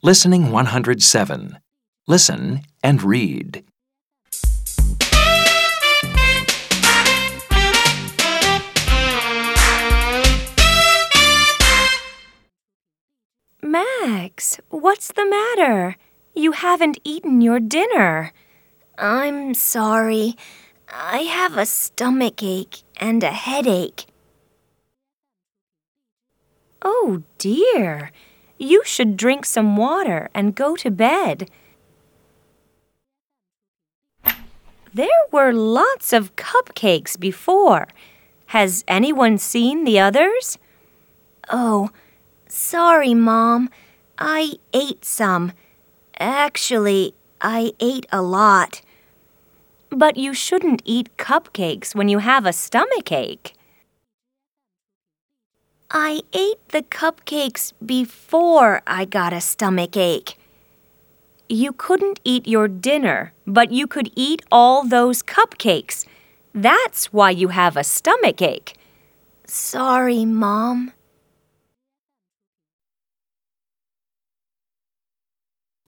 Listening 107. Listen and read. Max, what's the matter? You haven't eaten your dinner. I'm sorry. I have a stomach ache and a headache. Oh dear. You should drink some water and go to bed. There were lots of cupcakes before. Has anyone seen the others? Oh, sorry, Mom. I ate some. Actually, I ate a lot. But you shouldn't eat cupcakes when you have a stomach ache. I ate the cupcakes before I got a stomach ache. You couldn't eat your dinner, but you could eat all those cupcakes. That's why you have a stomach ache. Sorry, Mom.